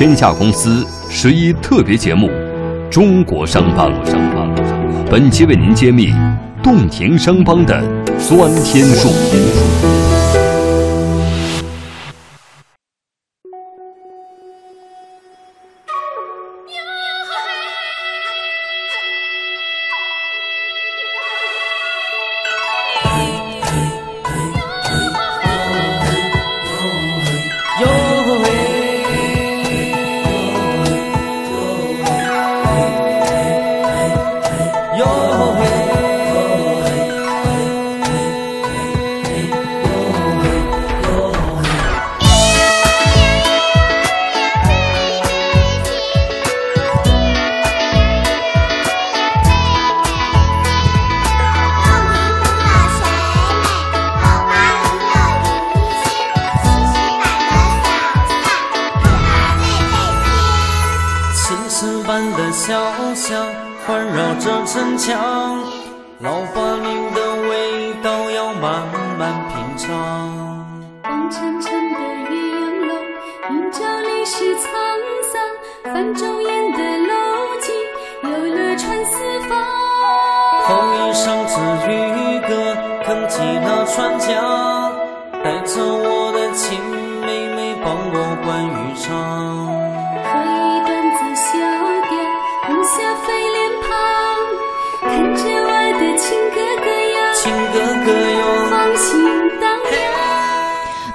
天下公司十一特别节目《中国商帮》，本期为您揭秘洞庭商帮的酸天术。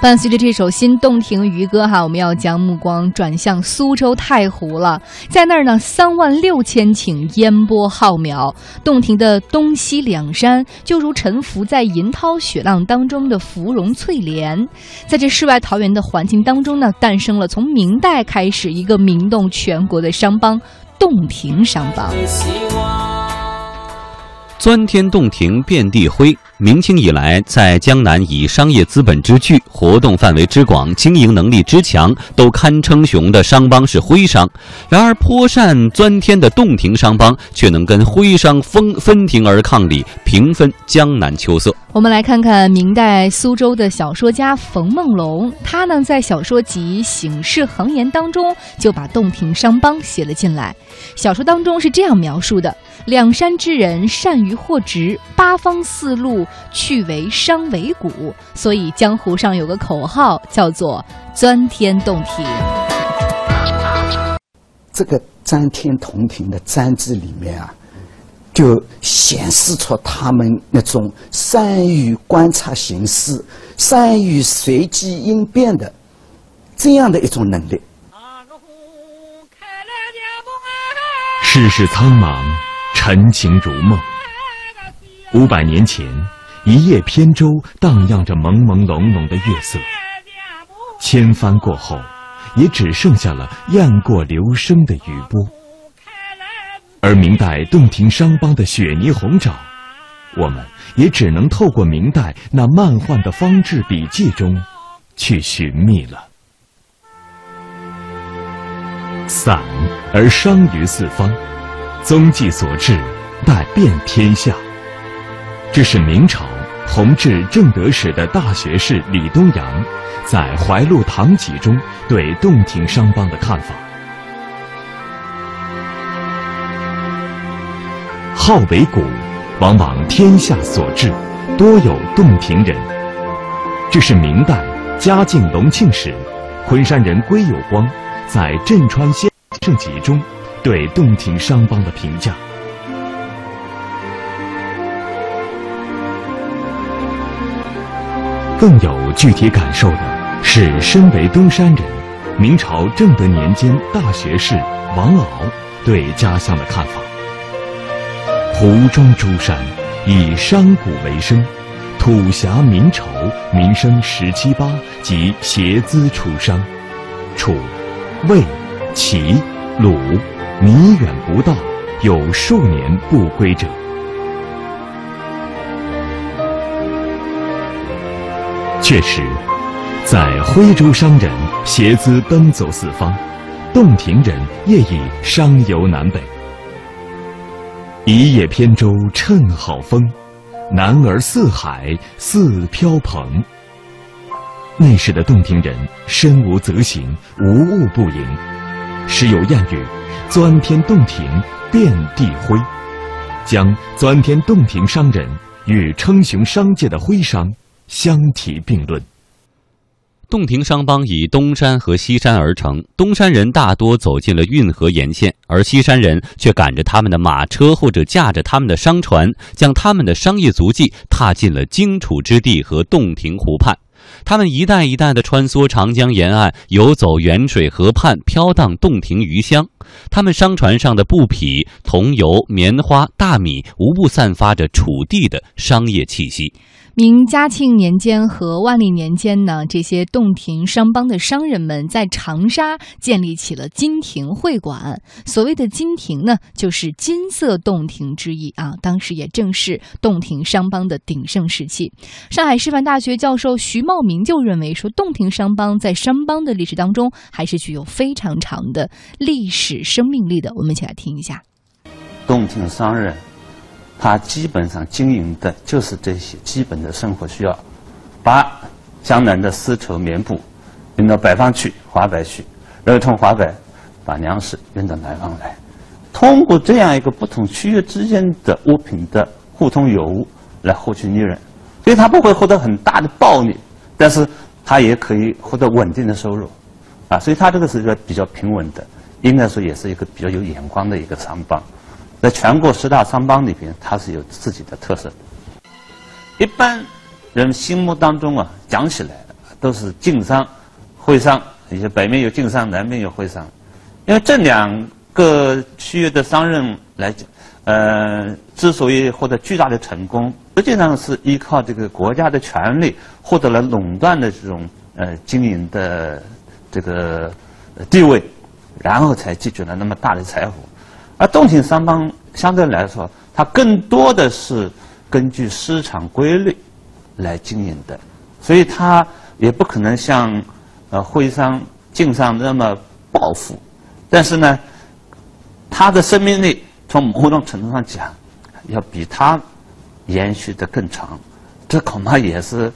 伴随着这首《新洞庭渔歌》哈，我们要将目光转向苏州太湖了。在那儿呢，三万六千顷烟波浩渺，洞庭的东西两山就如沉浮在银涛雪浪当中的芙蓉翠莲。在这世外桃源的环境当中呢，诞生了从明代开始一个名动全国的商帮——洞庭商帮。钻天洞庭遍地灰。明清以来，在江南以商业资本之巨、活动范围之广、经营能力之强，都堪称雄的商帮是徽商。然而，颇善钻天的洞庭商帮却能跟徽商分分庭而抗礼，平分江南秋色。我们来看看明代苏州的小说家冯梦龙，他呢在小说集《醒世恒言》当中就把洞庭商帮写了进来。小说当中是这样描述的。两山之人善于货直，八方四路去为商为贾，所以江湖上有个口号叫做“钻天洞庭”。这个“钻天洞庭”的“钻”字里面啊，就显示出他们那种善于观察形势、善于随机应变的这样的一种能力。世事苍茫。陈情如梦。五百年前，一叶扁舟荡漾着朦朦胧胧的月色，千帆过后，也只剩下了雁过留声的余波。而明代洞庭商帮的雪霓虹爪，我们也只能透过明代那漫画的方志笔记中，去寻觅了。散而伤于四方。踪迹所至，待遍天下。这是明朝同治正德时的大学士李东阳在《怀录堂集》中对洞庭商帮的看法。号为古，往往天下所至，多有洞庭人。这是明代嘉靖隆庆时，昆山人归有光在《镇川先生集》中。对洞庭商帮的评价，更有具体感受的是，身为东山人，明朝正德年间大学士王敖对家乡的看法：湖中诸山以商贾为生，土狭民稠，民生十七八即携资出商，楚、魏、齐、鲁。弥远不到，有数年不归者。确实，在徽州商人携资奔走四方，洞庭人业已商游南北。一叶扁舟趁好风，男儿四海似飘蓬。那时的洞庭人身无则行，无物不迎。时有谚语：“钻天洞庭，遍地灰。”将钻天洞庭商人与称雄商界的徽商相提并论。洞庭商帮以东山和西山而成，东山人大多走进了运河沿线，而西山人却赶着他们的马车或者驾着他们的商船，将他们的商业足迹踏进了荆楚之地和洞庭湖畔。他们一代一代地穿梭长江沿岸，游走沅水河畔，飘荡洞庭鱼香。他们商船上的布匹、桐油、棉花、大米，无不散发着楚地的商业气息。明嘉庆年间和万历年间呢，这些洞庭商帮的商人们在长沙建立起了金庭会馆。所谓的金庭呢，就是金色洞庭之意啊。当时也正是洞庭商帮的鼎盛时期。上海师范大学教授徐茂明就认为说，洞庭商帮在商帮的历史当中还是具有非常长的历史生命力的。我们一起来听一下。洞庭商人。他基本上经营的就是这些基本的生活需要，把江南的丝绸棉布运到北方去，华北去，然后从华北把粮食运到南方来，通过这样一个不同区域之间的物品的互通有无来获取利润，所以他不会获得很大的暴利，但是他也可以获得稳定的收入，啊，所以他这个是一个比较平稳的，应该说也是一个比较有眼光的一个商帮。在全国十大商帮里边，它是有自己的特色。一般人心目当中啊，讲起来都是晋商、徽商，一些北面有晋商，南面有徽商。因为这两个区域的商人来讲，呃，之所以获得巨大的成功，实际上是依靠这个国家的权力获得了垄断的这种呃经营的这个地位，然后才积聚了那么大的财富。而洞庭商帮相对来说，它更多的是根据市场规律来经营的，所以它也不可能像呃徽商、晋商那么暴富。但是呢，它的生命力从某种程度上讲，要比它延续的更长。这恐怕也是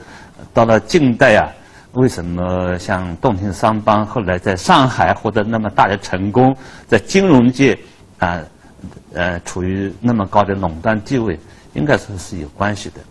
到了近代啊，为什么像洞庭商帮后来在上海获得那么大的成功，在金融界。啊，呃，处于那么高的垄断地位，应该说是有关系的。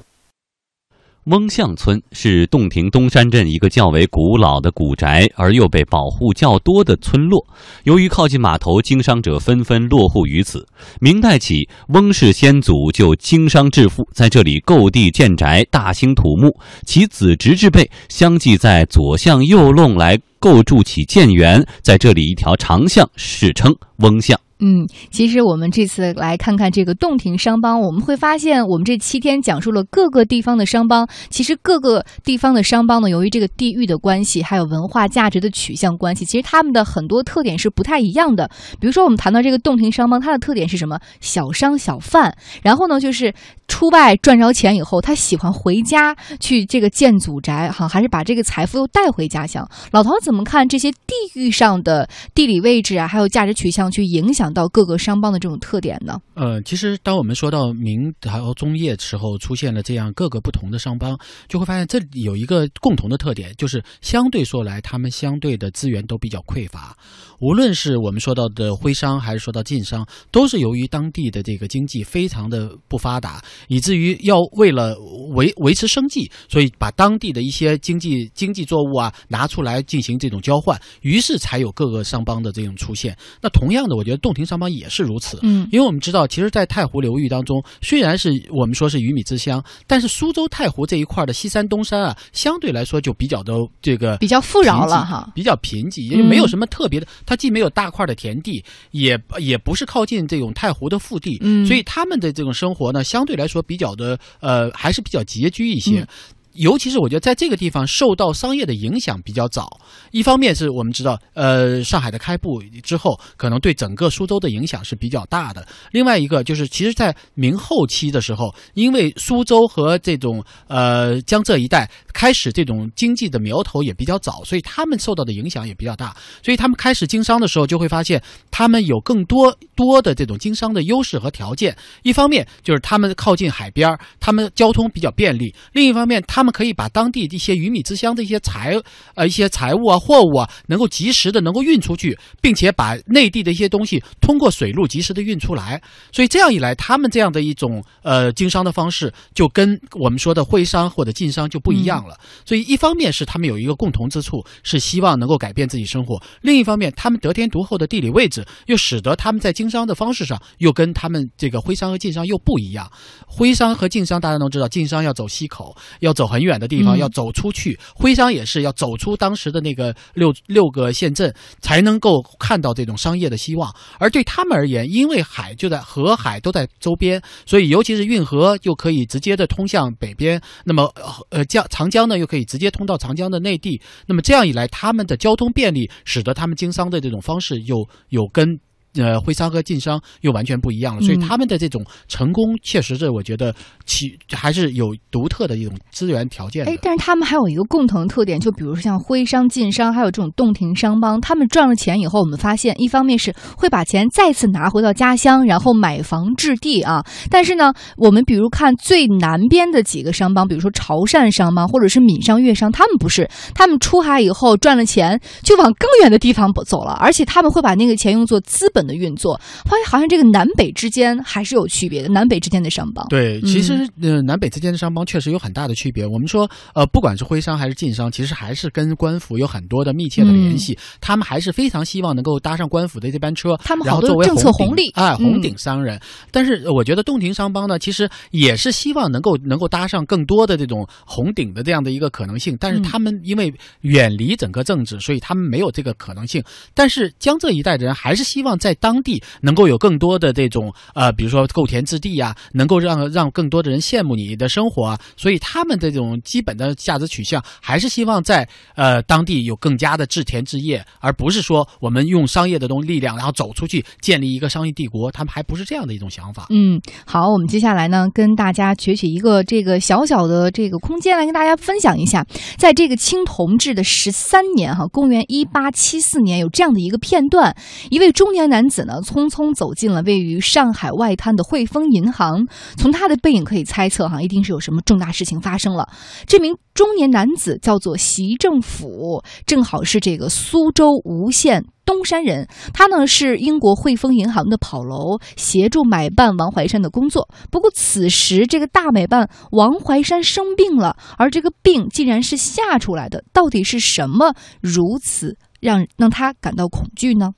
翁巷村是洞庭东山镇一个较为古老的古宅，而又被保护较多的村落。由于靠近码头，经商者纷纷落户于此。明代起，翁氏先祖就经商致富，在这里购地建宅，大兴土木。其子侄之辈相继在左巷右弄来构筑起建园，在这里一条长巷史称翁巷。嗯，其实我们这次来看看这个洞庭商帮，我们会发现，我们这七天讲述了各个地方的商帮。其实各个地方的商帮呢，由于这个地域的关系，还有文化价值的取向关系，其实他们的很多特点是不太一样的。比如说，我们谈到这个洞庭商帮，它的特点是什么？小商小贩，然后呢，就是出外赚着钱以后，他喜欢回家去这个建祖宅，哈，还是把这个财富又带回家乡。老头怎怎么看这些地域上的地理位置啊，还有价值取向去影响？到各个商帮的这种特点呢？呃，其实当我们说到明朝中叶时候出现了这样各个不同的商帮，就会发现这里有一个共同的特点，就是相对说来，他们相对的资源都比较匮乏。无论是我们说到的徽商，还是说到晋商，都是由于当地的这个经济非常的不发达，以至于要为了维维持生计，所以把当地的一些经济经济作物啊拿出来进行这种交换，于是才有各个商帮的这种出现。那同样的，我觉得洞庭商帮也是如此。嗯，因为我们知道，其实，在太湖流域当中，虽然是我们说是鱼米之乡，但是苏州太湖这一块的西山、东山啊，相对来说就比较的这个比较富饶了哈，比较贫瘠，也没有什么特别的。它既没有大块的田地，也也不是靠近这种太湖的腹地，嗯，所以他们的这种生活呢，相对来说比较的呃，还是比较拮据一些。尤其是我觉得在这个地方受到商业的影响比较早，一方面是我们知道，呃，上海的开埠之后，可能对整个苏州的影响是比较大的。另外一个就是，其实，在明后期的时候，因为苏州和这种呃江浙一带开始这种经济的苗头也比较早，所以他们受到的影响也比较大。所以他们开始经商的时候，就会发现他们有更多多的这种经商的优势和条件。一方面就是他们靠近海边他们交通比较便利；另一方面，他们们可以把当地的一些鱼米之乡的一些财呃一些财物啊货物啊，能够及时的能够运出去，并且把内地的一些东西通过水路及时的运出来。所以这样一来，他们这样的一种呃经商的方式，就跟我们说的徽商或者晋商就不一样了。所以一方面是他们有一个共同之处，是希望能够改变自己生活；另一方面，他们得天独厚的地理位置，又使得他们在经商的方式上又跟他们这个徽商和晋商又不一样。徽商和晋商大家都知道，晋商要走西口，要走很远的地方，嗯要走出去；徽商也是要走出当时的那个六六个县镇，才能够看到这种商业的希望。而对他们而言，因为海就在河海都在周边，所以尤其是运河又可以直接的通向北边，那么呃江长江呢又可以直接通到长江的内地。那么这样一来，他们的交通便利，使得他们经商的这种方式又有跟。呃，徽商和晋商又完全不一样了，所以嗯他们的这种成功，确实是我觉得其还是有独特的一种资源条件。哎，但是他们还有一个共同特点，就比如说像徽商、晋商，还有这种洞庭商帮，他们赚了钱以后，我们发现，一方面是会把钱再次拿回到家乡，然后买房置地啊。但是呢，我们比如看最南边的几个商帮，比如说潮汕商帮或者是闽商、粤商，他们不是，他们出海以后赚了钱，就往更远的地方走了，而且他们会把那个钱用作资本的运作。发现好像这个南北之间还是有区别的，南北之间的商帮。对，其实嗯呃，南北之间的商帮确实有很大的区别。我们说，呃，不管是徽商还是晋商，其实还是跟官府有很多的密切的联系。他们还是非常希望能够搭上官府的这班车，他们然后作为好多政策红红利哎，嗯红顶商人。但是呃我觉得洞庭商帮呢，其实也是希望能够能够搭上更多的这种红顶的这样的一个可能性。但是嗯他们因为远离整个政治，所以他们没有这个可能性。但是江浙一带的人还是希望在在当地能够有更多的这种呃，比如说购田置地啊，能够让让更多的人羡慕你的生活啊，所以他们这种基本的价值取向还是希望在呃当地有更加的置田置业，而不是说我们用商业的东力量，然后走出去建立一个商业帝国，他们还不是这样的一种想法。嗯，好，我们接下来呢，跟大家取取一个这个小小的这个空间来跟大家分享一下，在这个清同治的十三年哈，公元一八七四年，有这样的一个片段：一位中年男男子呢，匆匆走进了位于上海外滩的汇丰银行，从他的背影可以猜测哈，一定是有什么重大事情发生了。这名中年男子叫做习政府，正好是这个苏州吴县东山人。他呢是英国汇丰银行的跑楼，协助买办王怀山的工作。不过此时这个大买办王怀山生病了，而这个病竟然是吓出来的，到底是什么如此让让他感到恐惧呢？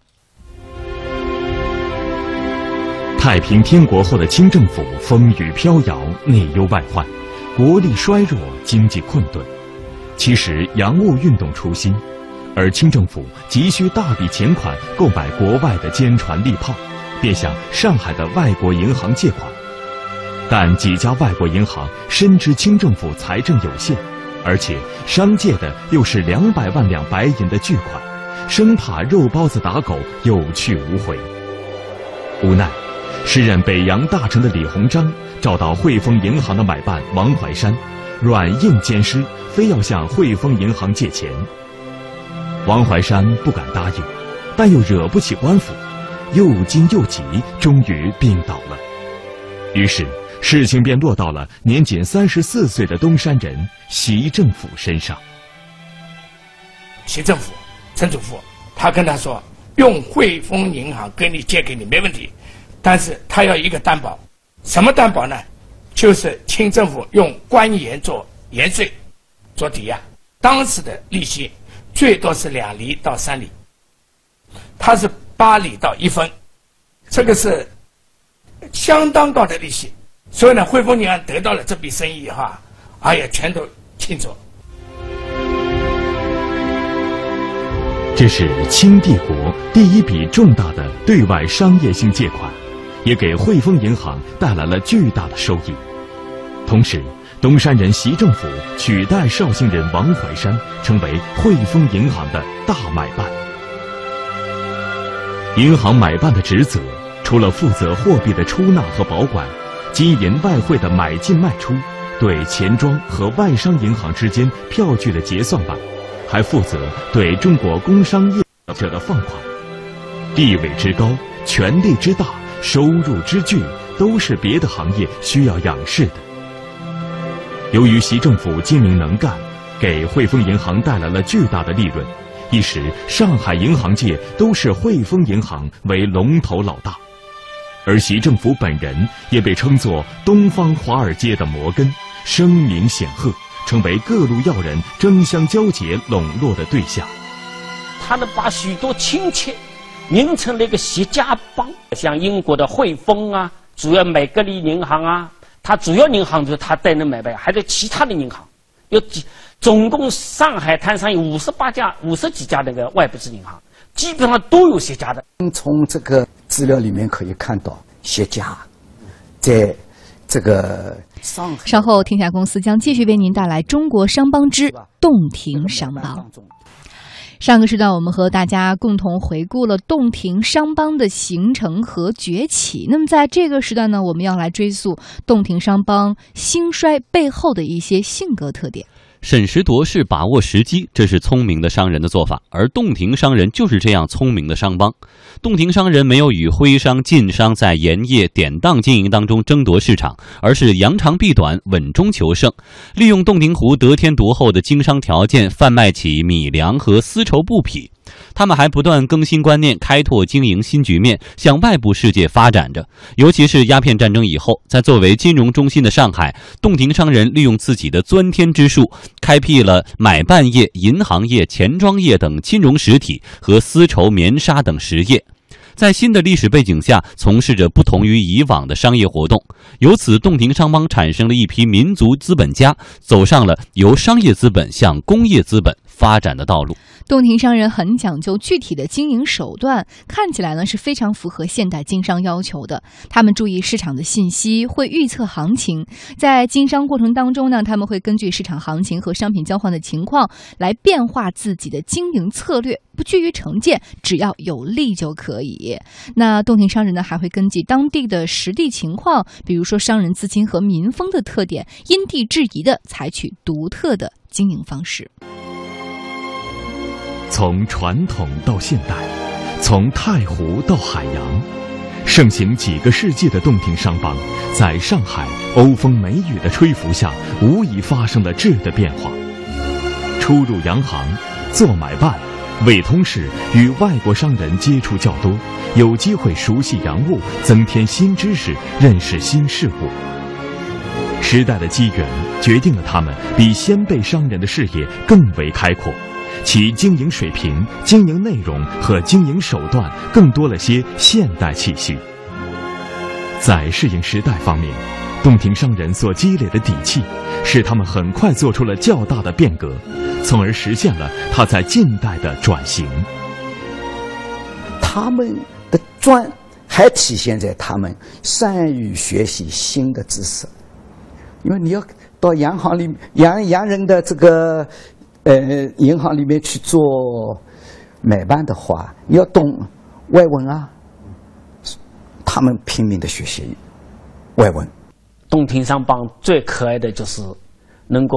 太平天国后的清政府风雨飘摇，内忧外患，国力衰弱，经济困顿。其实洋务运动初心，而清政府急需大笔钱款购买国外的坚船利炮，便向上海的外国银行借款。但几家外国银行深知清政府财政有限，而且商借的又是两百万两白银的巨款，生怕肉包子打狗有去无回。无奈，时任北洋大臣的李鸿章找到汇丰银行的买办王怀山，软硬兼施，非要向汇丰银行借钱。王怀山不敢答应，但又惹不起官府，又惊又急，终于病倒了。于是事情便落到了年仅三十四岁的东山人习政府身上。习政府、陈祖父，他跟他说，用汇丰银行跟你借给你没问题，但是他要一个担保，什么担保呢？就是清政府用官盐做盐税做抵押，当时的利息最多是两厘到三厘，它是八厘到一分，这个是相当高的利息。所以呢，汇丰银行得到了这笔生意哈，哎呀，全都庆祝。这是清帝国第一笔重大的对外商业性借款，也给汇丰银行带来了巨大的收益。同时，东山人习政府取代绍兴人王怀山，成为汇丰银行的大买办。银行买办的职责，除了负责货币的出纳和保管，金银外汇的买进卖出，对钱庄和外商银行之间票据的结算外，还负责对中国工商业者的放款。地位之高，权力之大，收入之巨，都是别的行业需要仰视的。由于习政府精明能干，给汇丰银行带来了巨大的利润，一时上海银行界都是汇丰银行为龙头老大，而习政府本人也被称作东方华尔街的摩根，声名显赫，成为各路要人争相交结笼络的对象。他们把许多亲戚拧成了一个习家帮，像英国的汇丰啊，主要美格利银行啊，它主要银行就是他代能买卖，还在其他的银行，有几总共上海滩上有五十八家、五十几家那个外部制银行，基本上都有协家的。从这个资料里面可以看到，协家在这个上海。稍后，天下公司将继续为您带来《中国商帮之洞庭商帮》。上个时段，我们和大家共同回顾了洞庭商帮的形成和崛起。那么，在这个时段呢，我们要来追溯洞庭商帮兴衰背后的一些性格特点。审时度势，把握时机，这是聪明的商人的做法。而洞庭商人就是这样聪明的商帮。洞庭商人没有与徽商、晋商在盐业典当经营当中争夺市场，而是扬长避短，稳中求胜，利用洞庭湖得天独厚的经商条件，贩卖起米粮和丝绸布匹。他们还不断更新观念，开拓经营新局面，向外部世界发展着。尤其是鸦片战争以后，在作为金融中心的上海，洞庭商人利用自己的钻天之术，开辟了买办业、银行业、钱庄业等金融实体和丝绸、棉纱等实业。在新的历史背景下，从事着不同于以往的商业活动，由此洞庭商帮产生了一批民族资本家，走上了由商业资本向工业资本发展的道路。洞庭商人很讲究具体的经营手段，看起来呢是非常符合现代经商要求的。他们注意市场的信息，会预测行情，在经商过程当中呢，他们会根据市场行情和商品交换的情况来变化自己的经营策略，不拘于成见，只要有利就可以。那洞庭商人呢，还会根据当地的实地情况，比如说商人资金和民风的特点，因地制宜的采取独特的经营方式。从传统到现代，从太湖到海洋，盛行几个世纪的洞庭商帮，在上海欧风美雨的吹拂下，无疑发生了质的变化。出入洋行，做买办，委通事，与外国商人接触较多，有机会熟悉洋务，增添新知识，认识新事物。时代的机缘决定了他们比先辈商人的视野更为开阔。其经营水平、经营内容和经营手段更多了些现代气息。在适应时代方面，洞庭商人所积累的底气，使他们很快做出了较大的变革，从而实现了他在近代的转型。他们的专还体现在他们善于学习新的知识，因为你要到洋行里洋洋人的这个。呃，银行里面去做买办的话，要懂外文啊。他们拼命的学习外文。洞庭商帮最可爱的就是能够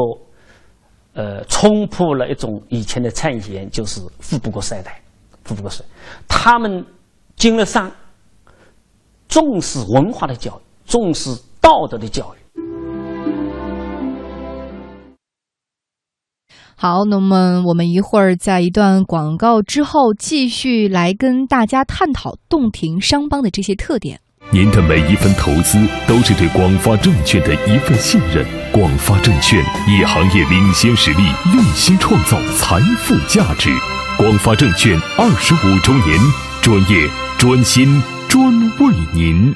呃冲破了一种以前的谗言，就是富不过三代，富不过三代。他们经了商，重视文化的教育，重视道德的教育。好，那么我们一会儿在一段广告之后，继续来跟大家探讨洞庭商帮的这些特点。您的每一份投资都是对广发证券的一份信任。广发证券以行业领先实力，用心创造财富价值。广发证券二十五周年，专业、专心、专为您。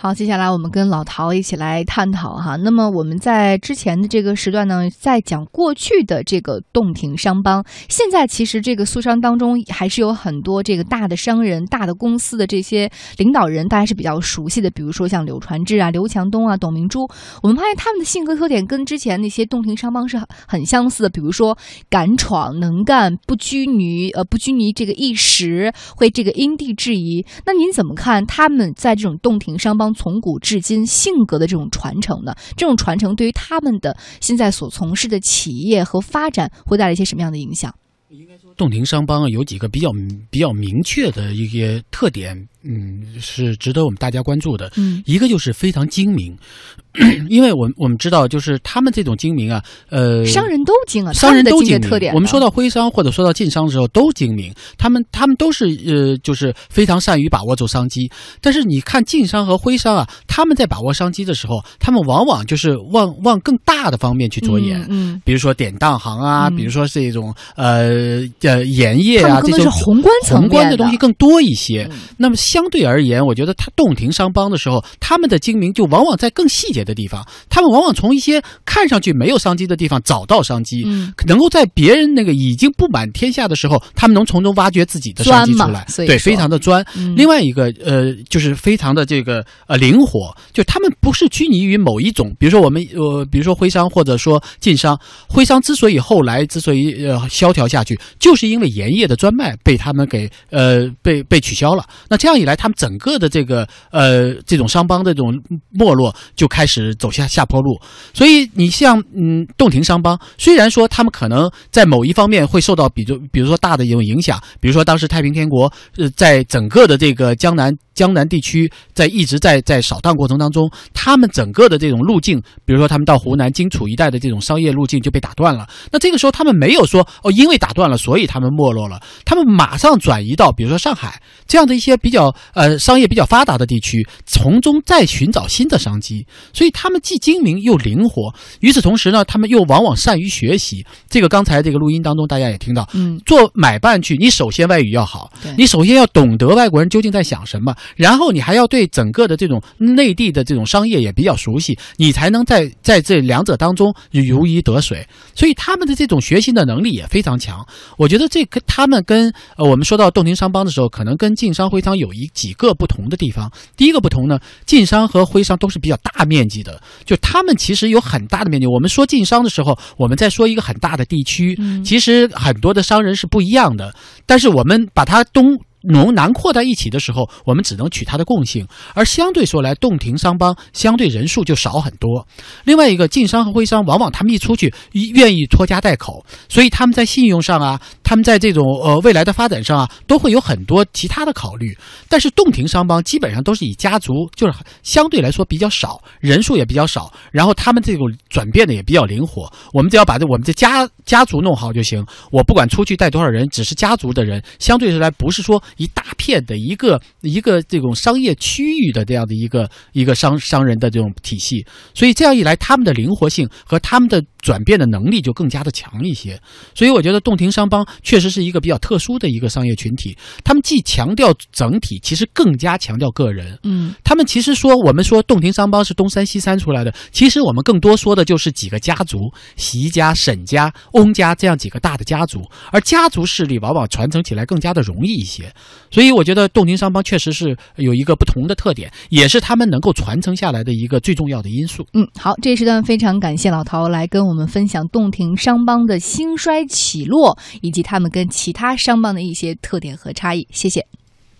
好，接下来我们跟老陶一起来探讨哈。那么我们在之前的这个时段呢，在讲过去的这个洞庭商帮。现在其实这个苏商当中还是有很多这个大的商人、大的公司的这些领导人，大家是比较熟悉的。比如说像柳传志啊、刘强东啊、董明珠，我们发现他们的性格特点跟之前那些洞庭商帮是很相似的。比如说敢闯、能干、不拘泥，呃，不拘泥这个一时，会这个因地制宜。那您怎么看他们在这种洞庭商帮？从古至今性格的这种传承呢？这种传承对于他们的现在所从事的企业和发展会带来一些什么样的影响？应该说，洞庭商帮有几个比较比较明确的一些特点。嗯，是值得我们大家关注的。嗯，一个就是非常精明，因为我我们知道，就是他们这种精明啊，呃，商人都精啊，商人都精明。我们说到徽商或者说到晋商的时候，都精明，他们他们都是呃，就是非常善于把握住商机。但是你看晋商和徽商啊，他们在把握商机的时候，他们往往就是往往更大的方面去着眼，嗯，比如说典当行啊，嗯。比如说这种呃呃盐业啊，这种是宏观层宏观的东西更多一些。嗯。那么相对而言，我觉得他洞庭商帮的时候，他们的精明就往往在更细节的地方，他们往往从一些看上去没有商机的地方找到商机，嗯能够在别人那个已经布满天下的时候，他们能从中挖掘自己的商机出来，对，非常的专。嗯另外一个呃，就是非常的这个呃灵活，就他们不是拘泥于某一种，比如说我们呃，比如说徽商或者说晋商，徽商之所以后来之所以呃萧条下去，就是因为盐业的专卖被他们给呃被被取消了。那这样以来，他们整个的这个呃这种商帮的这种没落就开始走下下坡路。所以你像嗯洞庭商帮，虽然说他们可能在某一方面会受到比如比如说大的一种影响，比如说当时太平天国呃在整个的这个江南江南地区在一直在在扫荡过程当中，他们整个的这种路径，比如说他们到湖南荆楚一带的这种商业路径就被打断了。那这个时候他们没有说哦，因为打断了，所以他们没落了，他们马上转移到比如说上海这样的一些比较呃商业比较发达的地区，从中再寻找新的商机。所以他们既精明又灵活，与此同时呢，他们又往往善于学习。这个刚才这个录音当中大家也听到，嗯，做买办去，你首先外语要好对，你首先要懂得外国人究竟在想什么，然后你还要对整个的这种内地的这种商业也比较熟悉，你才能在在这两者当中如鱼得水。所以他们的这种学习的能力也非常强。我觉得这跟他们跟呃我们说到洞庭商帮的时候，可能跟晋商徽商有一几个不同的地方。第一个不同呢，晋商和徽商都是比较大面积的，就他们其实有很大的面积。我们说晋商的时候，我们在说一个很大的地区，嗯其实很多的商人是不一样的，但是我们把它东。浓囊括在一起的时候，我们只能取它的共性，而相对说来，洞庭商帮相对人数就少很多。另外一个，晋商和徽商往往他们一出去，一愿意拖家带口，所以他们在信用上啊，他们在这种呃未来的发展上啊，都会有很多其他的考虑。但是洞庭商帮基本上都是以家族，就是相对来说比较少，人数也比较少，然后他们这种转变的也比较灵活。我们只要把这我们这家家族弄好就行。我不管出去带多少人，只是家族的人，相对来不是说一大片的一个一个这种商业区域的这样的一个一个商商人的这种体系。所以这样一来，他们的灵活性和他们的转变的能力就更加的强一些。所以我觉得洞庭商帮确实是一个比较特殊的一个商业群体，他们既强调整体，其实更加强调个人。嗯，他们其实说我们说洞庭商帮是东山西山出来的，其实我们更多说的就是几个家族，席家、沈家、翁家这样几个大的家族，而家族势力往往传承起来更加的容易一些。所以我觉得洞庭商帮确实是有一个不同的特点，也是他们能够传承下来的一个最重要的因素。嗯，好，这一时段非常感谢老陶来跟我们分享洞庭商帮的兴衰起落，以及他们跟其他商帮的一些特点和差异。谢谢。